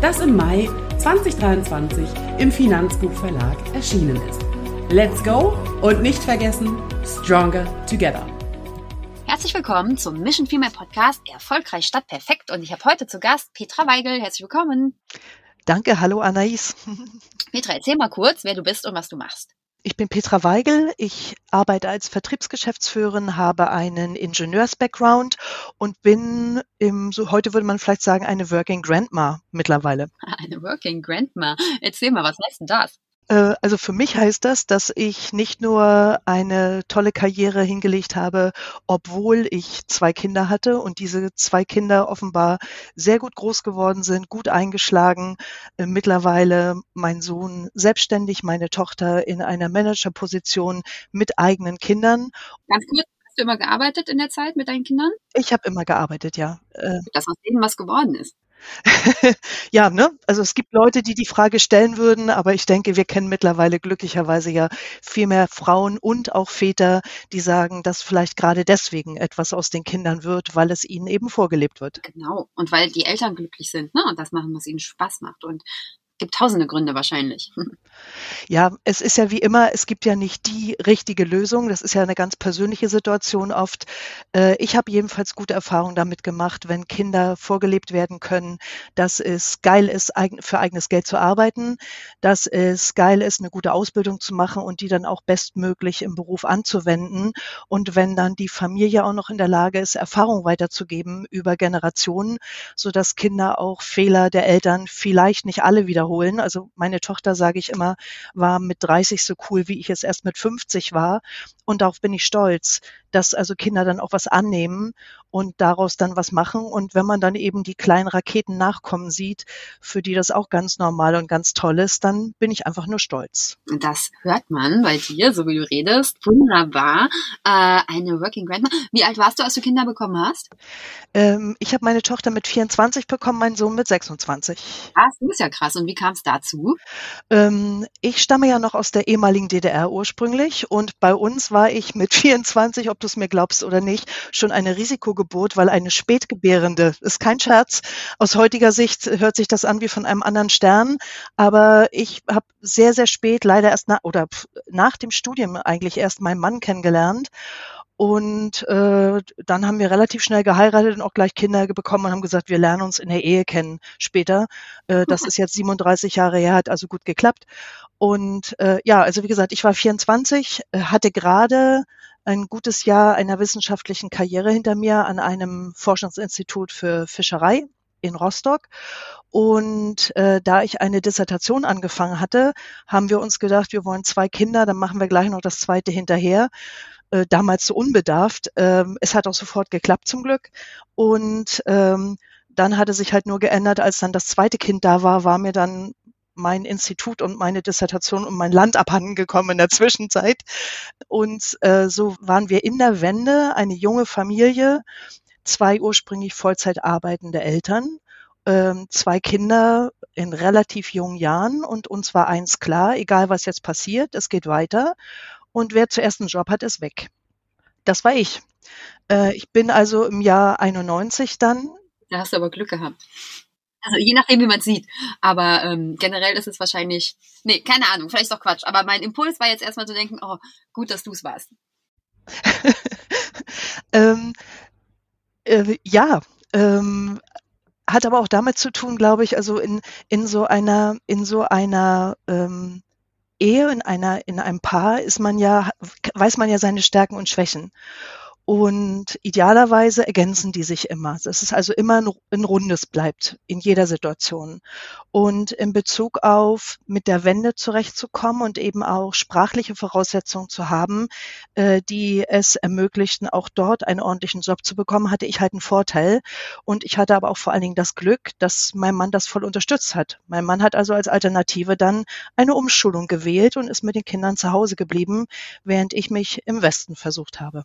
das im Mai 2023 im Finanzbuchverlag erschienen ist. Let's go und nicht vergessen, Stronger Together. Herzlich willkommen zum Mission Female Podcast Erfolgreich statt perfekt und ich habe heute zu Gast Petra Weigel. Herzlich willkommen. Danke, hallo Anais. Petra, erzähl mal kurz, wer du bist und was du machst. Ich bin Petra Weigel. Ich arbeite als Vertriebsgeschäftsführerin, habe einen Ingenieurs-Background und bin im, so heute würde man vielleicht sagen, eine Working Grandma mittlerweile. Eine Working Grandma. Erzähl mal, was heißt denn das? Äh, also für mich heißt das, dass ich nicht nur eine tolle Karriere hingelegt habe, obwohl ich zwei Kinder hatte und diese zwei Kinder offenbar sehr gut groß geworden sind, gut eingeschlagen. Äh, mittlerweile mein Sohn selbstständig, meine Tochter in einer Managerposition mit eigenen Kindern. Ganz kurz, hast du immer gearbeitet in der Zeit mit deinen Kindern? Ich habe immer gearbeitet, ja. Äh, das aus denen was geworden ist. ja, ne? Also es gibt Leute, die die Frage stellen würden, aber ich denke, wir kennen mittlerweile glücklicherweise ja viel mehr Frauen und auch Väter, die sagen, dass vielleicht gerade deswegen etwas aus den Kindern wird, weil es ihnen eben vorgelebt wird. Genau. Und weil die Eltern glücklich sind, ne? Und das machen, was ihnen Spaß macht. Und gibt tausende Gründe wahrscheinlich. Ja, es ist ja wie immer, es gibt ja nicht die richtige Lösung. Das ist ja eine ganz persönliche Situation oft. Äh, ich habe jedenfalls gute Erfahrungen damit gemacht, wenn Kinder vorgelebt werden können, dass es geil ist, für eigenes Geld zu arbeiten, dass es geil ist, eine gute Ausbildung zu machen und die dann auch bestmöglich im Beruf anzuwenden. Und wenn dann die Familie auch noch in der Lage ist, Erfahrung weiterzugeben über Generationen, sodass Kinder auch Fehler der Eltern vielleicht nicht alle wieder wiederholen. Also meine Tochter, sage ich immer, war mit 30 so cool, wie ich es erst mit 50 war. Und darauf bin ich stolz, dass also Kinder dann auch was annehmen und daraus dann was machen. Und wenn man dann eben die kleinen Raketen nachkommen sieht, für die das auch ganz normal und ganz toll ist, dann bin ich einfach nur stolz. Das hört man bei dir, so wie du redest. Wunderbar. Äh, eine Working Grandma. Wie alt warst du, als du Kinder bekommen hast? Ähm, ich habe meine Tochter mit 24 bekommen, meinen Sohn mit 26. Ah, das ist ja krass. Und wie kam es dazu? Ähm, ich stamme ja noch aus der ehemaligen DDR ursprünglich und bei uns war ich mit 24, ob du es mir glaubst oder nicht, schon eine Risikogeburt, weil eine Spätgebärende, ist kein Scherz, aus heutiger Sicht hört sich das an wie von einem anderen Stern, aber ich habe sehr, sehr spät, leider erst nach, oder nach dem Studium eigentlich erst meinen Mann kennengelernt und äh, dann haben wir relativ schnell geheiratet und auch gleich Kinder bekommen und haben gesagt, wir lernen uns in der Ehe kennen später. Äh, das ist jetzt 37 Jahre her, hat also gut geklappt. Und äh, ja, also wie gesagt, ich war 24, äh, hatte gerade ein gutes Jahr einer wissenschaftlichen Karriere hinter mir an einem Forschungsinstitut für Fischerei in Rostock. Und äh, da ich eine Dissertation angefangen hatte, haben wir uns gedacht, wir wollen zwei Kinder, dann machen wir gleich noch das zweite hinterher äh, damals so unbedarft. Ähm, es hat auch sofort geklappt zum Glück. Und ähm, dann hatte sich halt nur geändert, als dann das zweite Kind da war, war mir dann mein Institut und meine Dissertation und mein Land abhanden gekommen in der Zwischenzeit. Und äh, so waren wir in der Wende eine junge Familie, zwei ursprünglich Vollzeit arbeitende Eltern, ähm, zwei Kinder in relativ jungen Jahren und uns war eins klar, egal was jetzt passiert, es geht weiter und wer zuerst einen Job hat, ist weg. Das war ich. Äh, ich bin also im Jahr 91 dann. Da hast du aber Glück gehabt. Also je nachdem, wie man es sieht. Aber ähm, generell ist es wahrscheinlich, nee, keine Ahnung, vielleicht ist doch Quatsch. Aber mein Impuls war jetzt erstmal zu denken, oh, gut, dass du es warst. ähm, äh, ja, ähm, hat aber auch damit zu tun, glaube ich, also in, in so einer, in so einer ähm, Ehe, in einer, in einem Paar ist man ja, weiß man ja seine Stärken und Schwächen. Und idealerweise ergänzen die sich immer. Das ist also immer ein, ein Rundes bleibt in jeder Situation. Und in Bezug auf mit der Wende zurechtzukommen und eben auch sprachliche Voraussetzungen zu haben, äh, die es ermöglichten, auch dort einen ordentlichen Job zu bekommen, hatte ich halt einen Vorteil. Und ich hatte aber auch vor allen Dingen das Glück, dass mein Mann das voll unterstützt hat. Mein Mann hat also als Alternative dann eine Umschulung gewählt und ist mit den Kindern zu Hause geblieben, während ich mich im Westen versucht habe.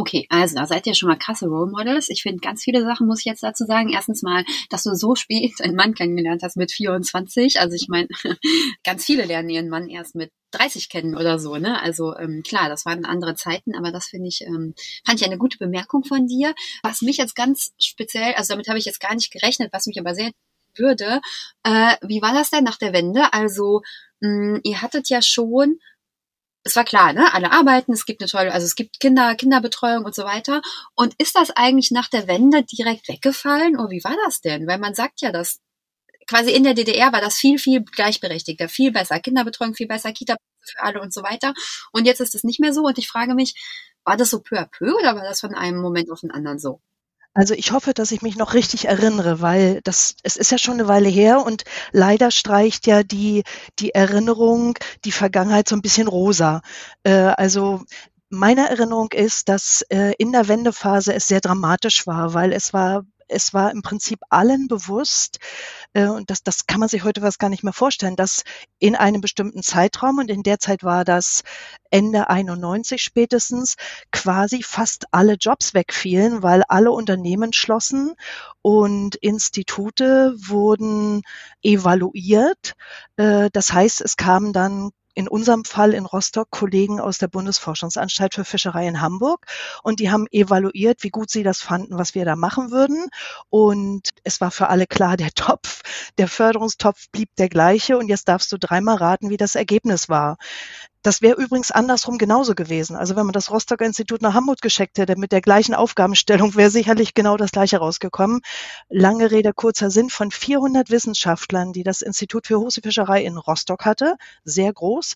Okay, also da seid ihr schon mal krasse Role Models. Ich finde ganz viele Sachen, muss ich jetzt dazu sagen. Erstens mal, dass du so spät einen Mann kennengelernt hast mit 24. Also ich meine, ganz viele lernen ihren Mann erst mit 30 kennen oder so, ne? Also ähm, klar, das waren andere Zeiten, aber das finde ich, ähm, fand ich eine gute Bemerkung von dir. Was mich jetzt ganz speziell, also damit habe ich jetzt gar nicht gerechnet, was mich aber sehr würde, äh, wie war das denn nach der Wende? Also mh, ihr hattet ja schon es war klar, ne? Alle arbeiten, es gibt eine tolle, also es gibt Kinder, Kinderbetreuung und so weiter. Und ist das eigentlich nach der Wende direkt weggefallen? Oder wie war das denn? Weil man sagt ja, dass quasi in der DDR war das viel, viel gleichberechtigter, viel besser. Kinderbetreuung viel besser, Kita für alle und so weiter. Und jetzt ist es nicht mehr so. Und ich frage mich, war das so peu à peu oder war das von einem Moment auf den anderen so? Also ich hoffe, dass ich mich noch richtig erinnere, weil das, es ist ja schon eine Weile her und leider streicht ja die, die Erinnerung, die Vergangenheit so ein bisschen rosa. Äh, also meine Erinnerung ist, dass äh, in der Wendephase es sehr dramatisch war, weil es war es war im Prinzip allen bewusst, äh, und das, das kann man sich heute was gar nicht mehr vorstellen, dass in einem bestimmten Zeitraum, und in der Zeit war das Ende 91 spätestens, quasi fast alle Jobs wegfielen, weil alle Unternehmen schlossen und Institute wurden evaluiert. Äh, das heißt, es kamen dann in unserem Fall in Rostock Kollegen aus der Bundesforschungsanstalt für Fischerei in Hamburg und die haben evaluiert, wie gut sie das fanden, was wir da machen würden. Und es war für alle klar, der Topf, der Förderungstopf blieb der gleiche und jetzt darfst du dreimal raten, wie das Ergebnis war. Das wäre übrigens andersrum genauso gewesen. Also wenn man das Rostocker Institut nach Hamburg geschickt hätte mit der gleichen Aufgabenstellung, wäre sicherlich genau das gleiche rausgekommen. Lange Rede, kurzer Sinn. Von 400 Wissenschaftlern, die das Institut für Hosefischerei in Rostock hatte, sehr groß,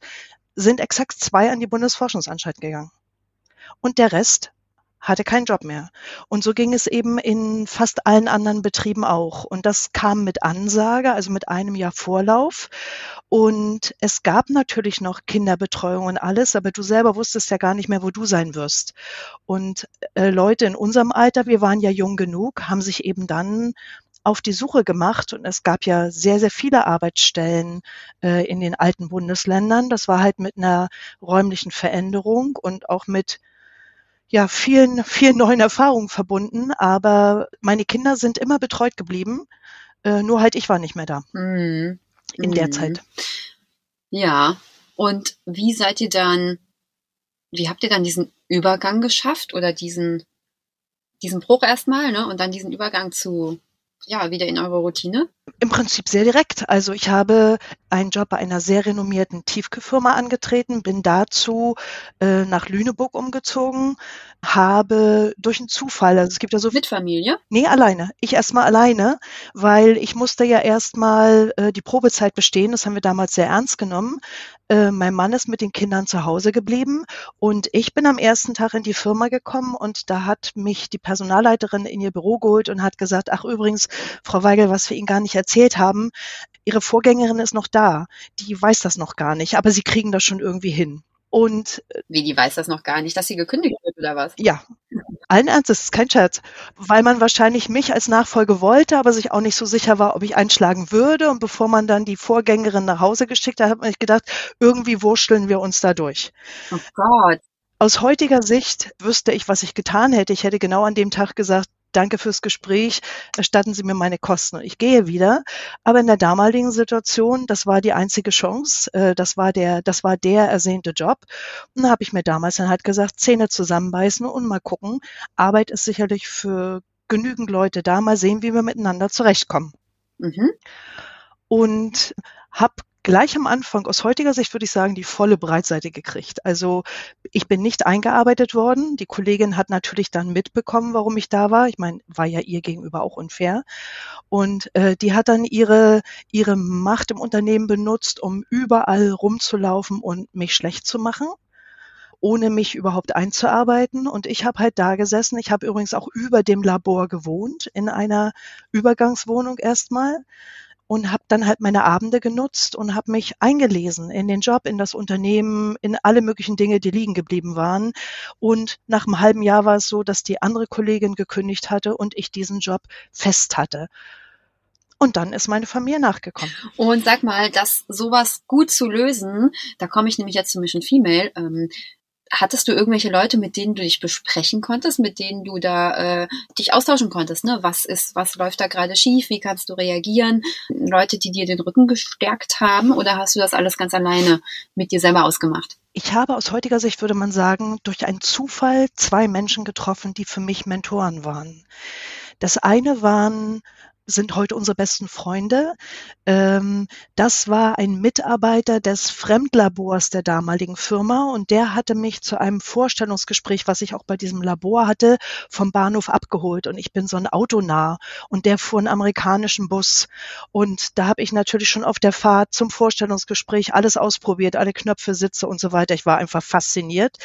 sind exakt zwei an die Bundesforschungsanstalt gegangen. Und der Rest hatte keinen Job mehr. Und so ging es eben in fast allen anderen Betrieben auch. Und das kam mit Ansage, also mit einem Jahr Vorlauf. Und es gab natürlich noch Kinderbetreuung und alles, aber du selber wusstest ja gar nicht mehr, wo du sein wirst. Und äh, Leute in unserem Alter, wir waren ja jung genug, haben sich eben dann auf die Suche gemacht und es gab ja sehr, sehr viele Arbeitsstellen äh, in den alten Bundesländern. Das war halt mit einer räumlichen Veränderung und auch mit ja, vielen, vielen neuen Erfahrungen verbunden, aber meine Kinder sind immer betreut geblieben. Äh, nur halt ich war nicht mehr da. Mhm. In mhm. der Zeit. Ja. Und wie seid ihr dann, wie habt ihr dann diesen Übergang geschafft oder diesen, diesen Bruch erstmal, ne? Und dann diesen Übergang zu, ja, wieder in eure Routine? Im Prinzip sehr direkt. Also ich habe einen Job bei einer sehr renommierten Tiefkühlfirma angetreten, bin dazu äh, nach Lüneburg umgezogen, habe durch einen Zufall, also es gibt ja so mit Familie? Nee, alleine. Ich erstmal alleine, weil ich musste ja erstmal äh, die Probezeit bestehen, das haben wir damals sehr ernst genommen. Äh, mein Mann ist mit den Kindern zu Hause geblieben und ich bin am ersten Tag in die Firma gekommen und da hat mich die Personalleiterin in ihr Büro geholt und hat gesagt, ach übrigens, Frau Weigel, was wir Ihnen gar nicht erzählt haben, Ihre Vorgängerin ist noch da. Die weiß das noch gar nicht, aber Sie kriegen das schon irgendwie hin. Und äh, wie die weiß das noch gar nicht, dass sie gekündigt wird oder was? Ja, allen Ernstes, ist kein Scherz, weil man wahrscheinlich mich als Nachfolge wollte, aber sich auch nicht so sicher war, ob ich einschlagen würde. Und bevor man dann die Vorgängerin nach Hause geschickt hat, hat man sich gedacht, irgendwie wurschteln wir uns da durch. Oh Gott. Aus heutiger Sicht wüsste ich, was ich getan hätte. Ich hätte genau an dem Tag gesagt, danke fürs Gespräch, erstatten Sie mir meine Kosten und ich gehe wieder. Aber in der damaligen Situation, das war die einzige Chance, äh, das war der, das war der ersehnte Job. Und da habe ich mir damals dann halt gesagt, Zähne zusammenbeißen und mal gucken. Arbeit ist sicherlich für genügend Leute da, mal sehen, wie wir miteinander zurechtkommen. Mhm. Und habe gleich am Anfang aus heutiger Sicht würde ich sagen, die volle Breitseite gekriegt. Also ich bin nicht eingearbeitet worden. Die Kollegin hat natürlich dann mitbekommen, warum ich da war. Ich meine, war ja ihr gegenüber auch unfair. Und äh, die hat dann ihre, ihre Macht im Unternehmen benutzt, um überall rumzulaufen und mich schlecht zu machen. ohne mich überhaupt einzuarbeiten. Und ich habe halt da gesessen. Ich habe übrigens auch über dem Labor gewohnt, in einer Übergangswohnung erstmal und habe dann halt meine Abende genutzt und habe mich eingelesen in den Job, in das Unternehmen, in alle möglichen Dinge, die liegen geblieben waren. Und nach einem halben Jahr war es so, dass die andere Kollegin gekündigt hatte und ich diesen Job fest hatte. Und dann ist meine Familie nachgekommen. Und sag mal, das sowas gut zu lösen, da komme ich nämlich jetzt zu Mission Female. Ähm, hattest du irgendwelche Leute, mit denen du dich besprechen konntest, mit denen du da äh, dich austauschen konntest? Ne? Was ist, was läuft da gerade schief? Wie kannst du reagieren? Leute, die dir den Rücken gestärkt haben, oder hast du das alles ganz alleine mit dir selber ausgemacht? Ich habe aus heutiger Sicht, würde man sagen, durch einen Zufall zwei Menschen getroffen, die für mich Mentoren waren. Das eine waren sind heute unsere besten Freunde. Ähm, das war ein Mitarbeiter des Fremdlabors der damaligen Firma und der hatte mich zu einem Vorstellungsgespräch, was ich auch bei diesem Labor hatte, vom Bahnhof abgeholt und ich bin so ein Autonah und der fuhr einen amerikanischen Bus und da habe ich natürlich schon auf der Fahrt zum Vorstellungsgespräch alles ausprobiert, alle Knöpfe, Sitze und so weiter. Ich war einfach fasziniert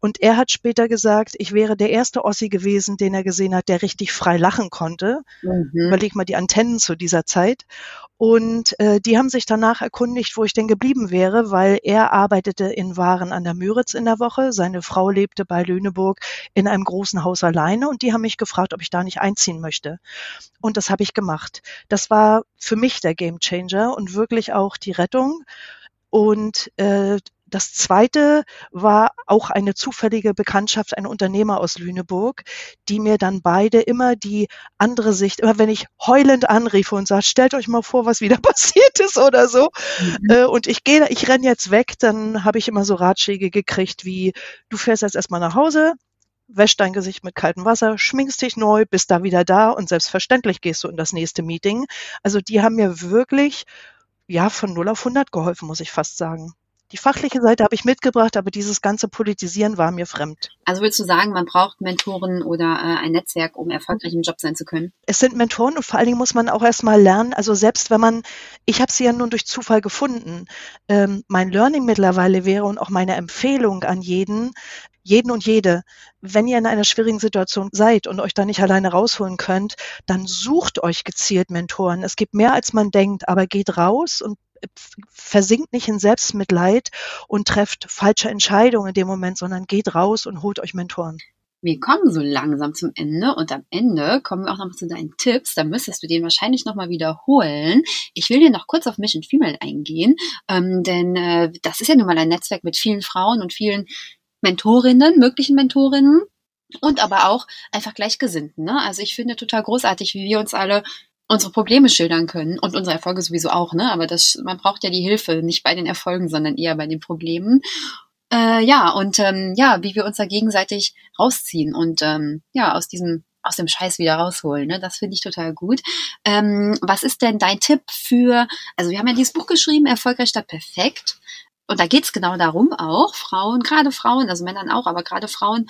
und er hat später gesagt, ich wäre der erste Ossi gewesen, den er gesehen hat, der richtig frei lachen konnte. Mhm. Überleg mal die Antennen zu dieser Zeit. Und äh, die haben sich danach erkundigt, wo ich denn geblieben wäre, weil er arbeitete in Waren an der Müritz in der Woche. Seine Frau lebte bei Lüneburg in einem großen Haus alleine und die haben mich gefragt, ob ich da nicht einziehen möchte. Und das habe ich gemacht. Das war für mich der Gamechanger und wirklich auch die Rettung. Und äh, das zweite war auch eine zufällige Bekanntschaft, ein Unternehmer aus Lüneburg, die mir dann beide immer die andere Sicht, immer wenn ich heulend anriefe und sage, stellt euch mal vor, was wieder passiert ist oder so. Mhm. Äh, und ich gehe, ich renn jetzt weg, dann habe ich immer so Ratschläge gekriegt wie, du fährst jetzt erstmal nach Hause, wäsch dein Gesicht mit kaltem Wasser, schminkst dich neu, bist da wieder da und selbstverständlich gehst du in das nächste Meeting. Also die haben mir wirklich, ja, von 0 auf 100 geholfen, muss ich fast sagen. Die fachliche Seite habe ich mitgebracht, aber dieses ganze Politisieren war mir fremd. Also würdest du sagen, man braucht Mentoren oder äh, ein Netzwerk, um erfolgreich im Job sein zu können? Es sind Mentoren und vor allen Dingen muss man auch erstmal lernen, also selbst wenn man, ich habe sie ja nun durch Zufall gefunden, ähm, mein Learning mittlerweile wäre und auch meine Empfehlung an jeden, jeden und jede, wenn ihr in einer schwierigen Situation seid und euch da nicht alleine rausholen könnt, dann sucht euch gezielt Mentoren. Es gibt mehr als man denkt, aber geht raus und versinkt nicht in Selbstmitleid und trefft falsche Entscheidungen in dem Moment, sondern geht raus und holt euch Mentoren. Wir kommen so langsam zum Ende und am Ende kommen wir auch noch zu deinen Tipps. Da müsstest du den wahrscheinlich nochmal wiederholen. Ich will dir noch kurz auf Mission Female eingehen, ähm, denn äh, das ist ja nun mal ein Netzwerk mit vielen Frauen und vielen Mentorinnen, möglichen Mentorinnen und aber auch einfach Gleichgesinnten. Ne? Also ich finde total großartig, wie wir uns alle unsere Probleme schildern können und unsere Erfolge sowieso auch, ne? Aber das, man braucht ja die Hilfe, nicht bei den Erfolgen, sondern eher bei den Problemen. Äh, ja, und ähm, ja, wie wir uns da gegenseitig rausziehen und ähm, ja, aus diesem aus dem Scheiß wieder rausholen. Ne? Das finde ich total gut. Ähm, was ist denn dein Tipp für, also wir haben ja dieses Buch geschrieben, Erfolgreich statt perfekt. Und da geht's genau darum auch, Frauen, gerade Frauen, also Männern auch, aber gerade Frauen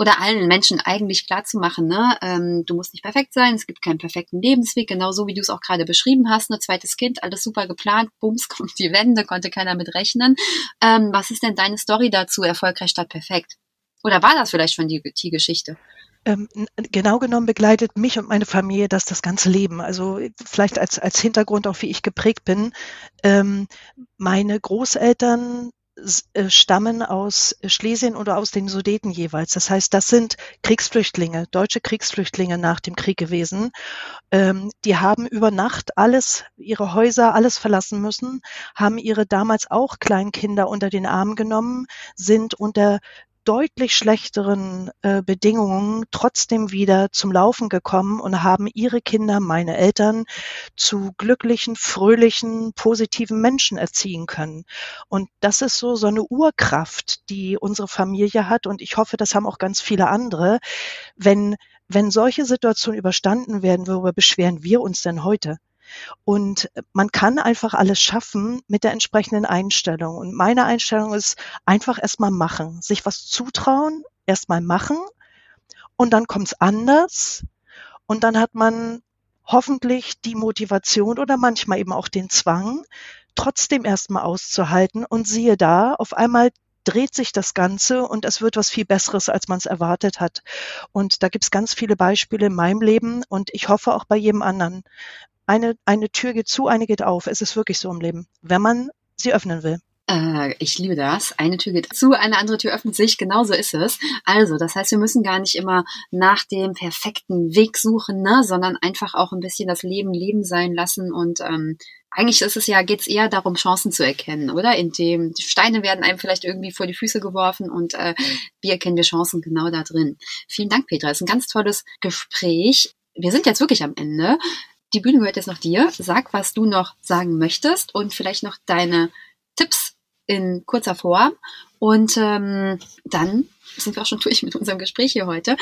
oder allen Menschen eigentlich klar zu machen, ne? Ähm, du musst nicht perfekt sein, es gibt keinen perfekten Lebensweg, genauso wie du es auch gerade beschrieben hast, ne? zweites Kind, alles super geplant, bums, kommt die Wende, konnte keiner mit rechnen. Ähm, was ist denn deine Story dazu, erfolgreich statt perfekt? Oder war das vielleicht schon die, die Geschichte? Ähm, genau genommen begleitet mich und meine Familie das das ganze Leben. Also vielleicht als, als Hintergrund auch, wie ich geprägt bin. Ähm, meine Großeltern stammen aus Schlesien oder aus den Sudeten jeweils. Das heißt, das sind Kriegsflüchtlinge, deutsche Kriegsflüchtlinge nach dem Krieg gewesen. Ähm, die haben über Nacht alles, ihre Häuser, alles verlassen müssen, haben ihre damals auch Kleinkinder unter den Arm genommen, sind unter deutlich schlechteren äh, Bedingungen trotzdem wieder zum Laufen gekommen und haben ihre Kinder, meine Eltern, zu glücklichen, fröhlichen, positiven Menschen erziehen können. Und das ist so, so eine Urkraft, die unsere Familie hat. Und ich hoffe, das haben auch ganz viele andere. Wenn, wenn solche Situationen überstanden werden, worüber beschweren wir uns denn heute? Und man kann einfach alles schaffen mit der entsprechenden Einstellung. Und meine Einstellung ist einfach erstmal machen, sich was zutrauen, erstmal machen und dann kommt's anders und dann hat man hoffentlich die Motivation oder manchmal eben auch den Zwang, trotzdem erstmal auszuhalten und siehe da, auf einmal dreht sich das Ganze und es wird was viel Besseres, als man es erwartet hat. Und da gibt es ganz viele Beispiele in meinem Leben und ich hoffe auch bei jedem anderen. Eine, eine Tür geht zu, eine geht auf. Es ist wirklich so im Leben, wenn man sie öffnen will. Äh, ich liebe das. Eine Tür geht zu, eine andere Tür öffnet sich. Genauso ist es. Also, das heißt, wir müssen gar nicht immer nach dem perfekten Weg suchen, ne, sondern einfach auch ein bisschen das Leben leben sein lassen und ähm, eigentlich ist es ja, geht es eher darum, Chancen zu erkennen, oder? Indem die Steine werden einem vielleicht irgendwie vor die Füße geworfen und äh, wie erkennen wir Chancen genau da drin. Vielen Dank, Petra. Es ist ein ganz tolles Gespräch. Wir sind jetzt wirklich am Ende. Die Bühne gehört jetzt noch dir. Sag, was du noch sagen möchtest und vielleicht noch deine Tipps in kurzer Form. Und ähm, dann sind wir auch schon durch mit unserem Gespräch hier heute.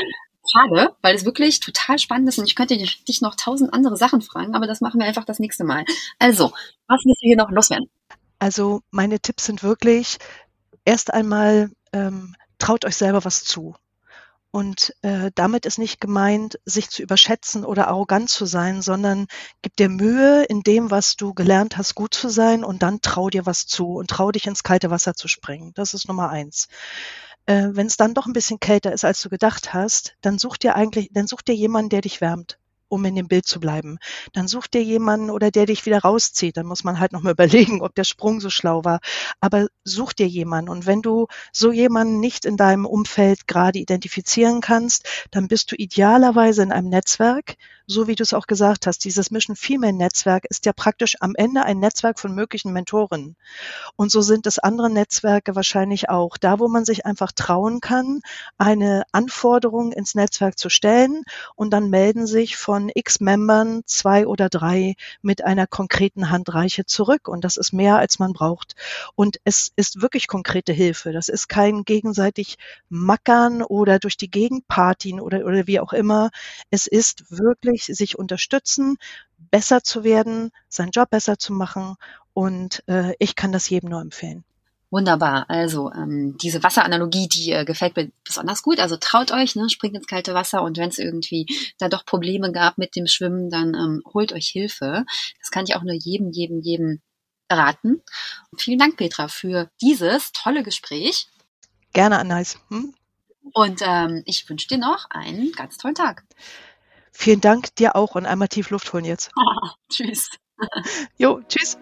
Schade, weil es wirklich total spannend ist und ich könnte dich noch tausend andere Sachen fragen, aber das machen wir einfach das nächste Mal. Also, was müssen wir hier noch loswerden? Also, meine Tipps sind wirklich, erst einmal ähm, traut euch selber was zu. Und äh, damit ist nicht gemeint, sich zu überschätzen oder arrogant zu sein, sondern gib dir Mühe in dem, was du gelernt hast, gut zu sein und dann trau dir was zu und trau dich ins kalte Wasser zu springen. Das ist Nummer eins. Äh, Wenn es dann doch ein bisschen kälter ist, als du gedacht hast, dann such dir eigentlich, dann such dir jemanden, der dich wärmt um in dem Bild zu bleiben. Dann such dir jemanden oder der dich wieder rauszieht. Dann muss man halt nochmal überlegen, ob der Sprung so schlau war. Aber such dir jemanden. Und wenn du so jemanden nicht in deinem Umfeld gerade identifizieren kannst, dann bist du idealerweise in einem Netzwerk, so wie du es auch gesagt hast, dieses Mission Female Netzwerk ist ja praktisch am Ende ein Netzwerk von möglichen Mentoren. Und so sind es andere Netzwerke wahrscheinlich auch. Da, wo man sich einfach trauen kann, eine Anforderung ins Netzwerk zu stellen und dann melden sich von x Membern zwei oder drei mit einer konkreten Handreiche zurück. Und das ist mehr, als man braucht. Und es ist wirklich konkrete Hilfe. Das ist kein gegenseitig Mackern oder durch die Gegend oder, oder wie auch immer. Es ist wirklich wirklich sich unterstützen, besser zu werden, seinen Job besser zu machen. Und äh, ich kann das jedem nur empfehlen. Wunderbar. Also ähm, diese Wasseranalogie, die äh, gefällt mir besonders gut. Also traut euch, ne, springt ins kalte Wasser und wenn es irgendwie da doch Probleme gab mit dem Schwimmen, dann ähm, holt euch Hilfe. Das kann ich auch nur jedem, jedem, jedem raten. Und vielen Dank, Petra, für dieses tolle Gespräch. Gerne, Anais. Hm? Und ähm, ich wünsche dir noch einen ganz tollen Tag. Vielen Dank dir auch und einmal tief Luft holen jetzt. tschüss. Jo, tschüss.